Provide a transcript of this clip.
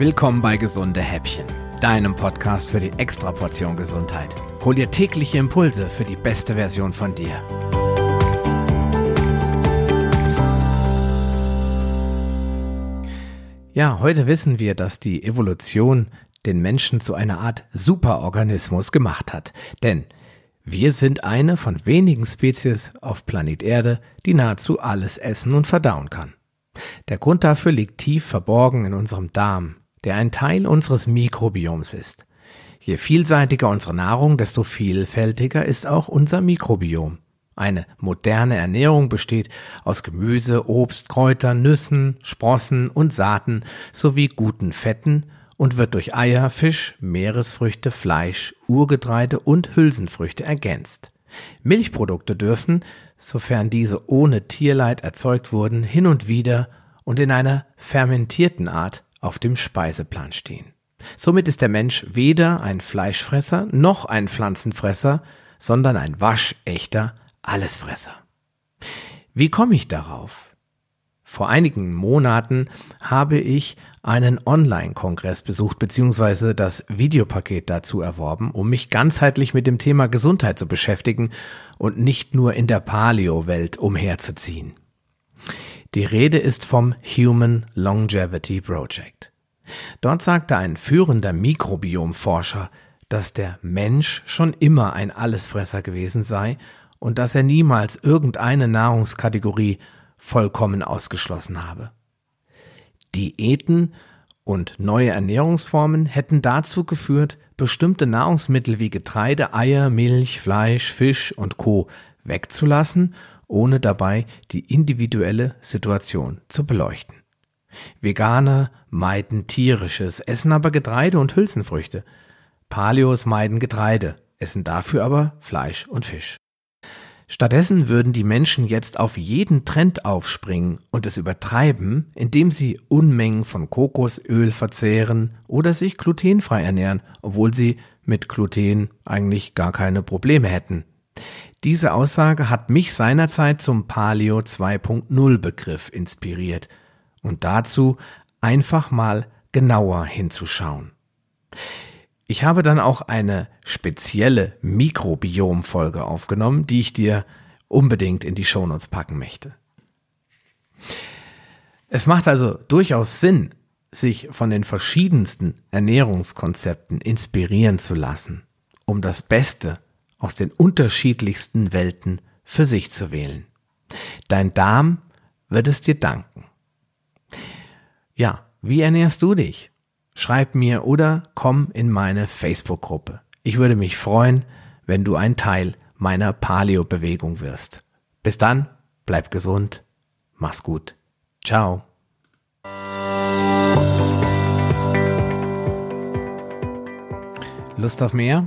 Willkommen bei Gesunde Häppchen, deinem Podcast für die Extraportion Gesundheit. Hol dir tägliche Impulse für die beste Version von dir. Ja, heute wissen wir, dass die Evolution den Menschen zu einer Art Superorganismus gemacht hat. Denn wir sind eine von wenigen Spezies auf Planet Erde, die nahezu alles essen und verdauen kann. Der Grund dafür liegt tief verborgen in unserem Darm, der ein Teil unseres Mikrobioms ist. Je vielseitiger unsere Nahrung, desto vielfältiger ist auch unser Mikrobiom. Eine moderne Ernährung besteht aus Gemüse, Obst, Kräutern, Nüssen, Sprossen und Saaten sowie guten Fetten und wird durch Eier, Fisch, Meeresfrüchte, Fleisch, Urgetreide und Hülsenfrüchte ergänzt. Milchprodukte dürfen, sofern diese ohne Tierleid erzeugt wurden, hin und wieder und in einer fermentierten Art auf dem Speiseplan stehen. Somit ist der Mensch weder ein Fleischfresser noch ein Pflanzenfresser, sondern ein waschechter Allesfresser. Wie komme ich darauf? Vor einigen Monaten habe ich einen Online-Kongress besucht bzw. das Videopaket dazu erworben, um mich ganzheitlich mit dem Thema Gesundheit zu beschäftigen und nicht nur in der Paleo-Welt umherzuziehen. Die Rede ist vom Human Longevity Project. Dort sagte ein führender Mikrobiomforscher, dass der Mensch schon immer ein Allesfresser gewesen sei und dass er niemals irgendeine Nahrungskategorie vollkommen ausgeschlossen habe. Diäten und neue Ernährungsformen hätten dazu geführt, bestimmte Nahrungsmittel wie Getreide, Eier, Milch, Fleisch, Fisch und Co wegzulassen, ohne dabei die individuelle Situation zu beleuchten. Veganer meiden tierisches, essen aber Getreide und Hülsenfrüchte. Paleos meiden Getreide, essen dafür aber Fleisch und Fisch. Stattdessen würden die Menschen jetzt auf jeden Trend aufspringen und es übertreiben, indem sie Unmengen von Kokosöl verzehren oder sich glutenfrei ernähren, obwohl sie mit Gluten eigentlich gar keine Probleme hätten. Diese Aussage hat mich seinerzeit zum Paleo 2.0 Begriff inspiriert und dazu einfach mal genauer hinzuschauen. Ich habe dann auch eine spezielle Mikrobiom-Folge aufgenommen, die ich dir unbedingt in die Shownotes packen möchte. Es macht also durchaus Sinn, sich von den verschiedensten Ernährungskonzepten inspirieren zu lassen, um das Beste aus den unterschiedlichsten Welten für sich zu wählen. Dein Darm wird es dir danken. Ja, wie ernährst du dich? schreib mir oder komm in meine Facebook-Gruppe. Ich würde mich freuen, wenn du ein Teil meiner Paleo-Bewegung wirst. Bis dann, bleib gesund, mach's gut. Ciao. Lust auf mehr?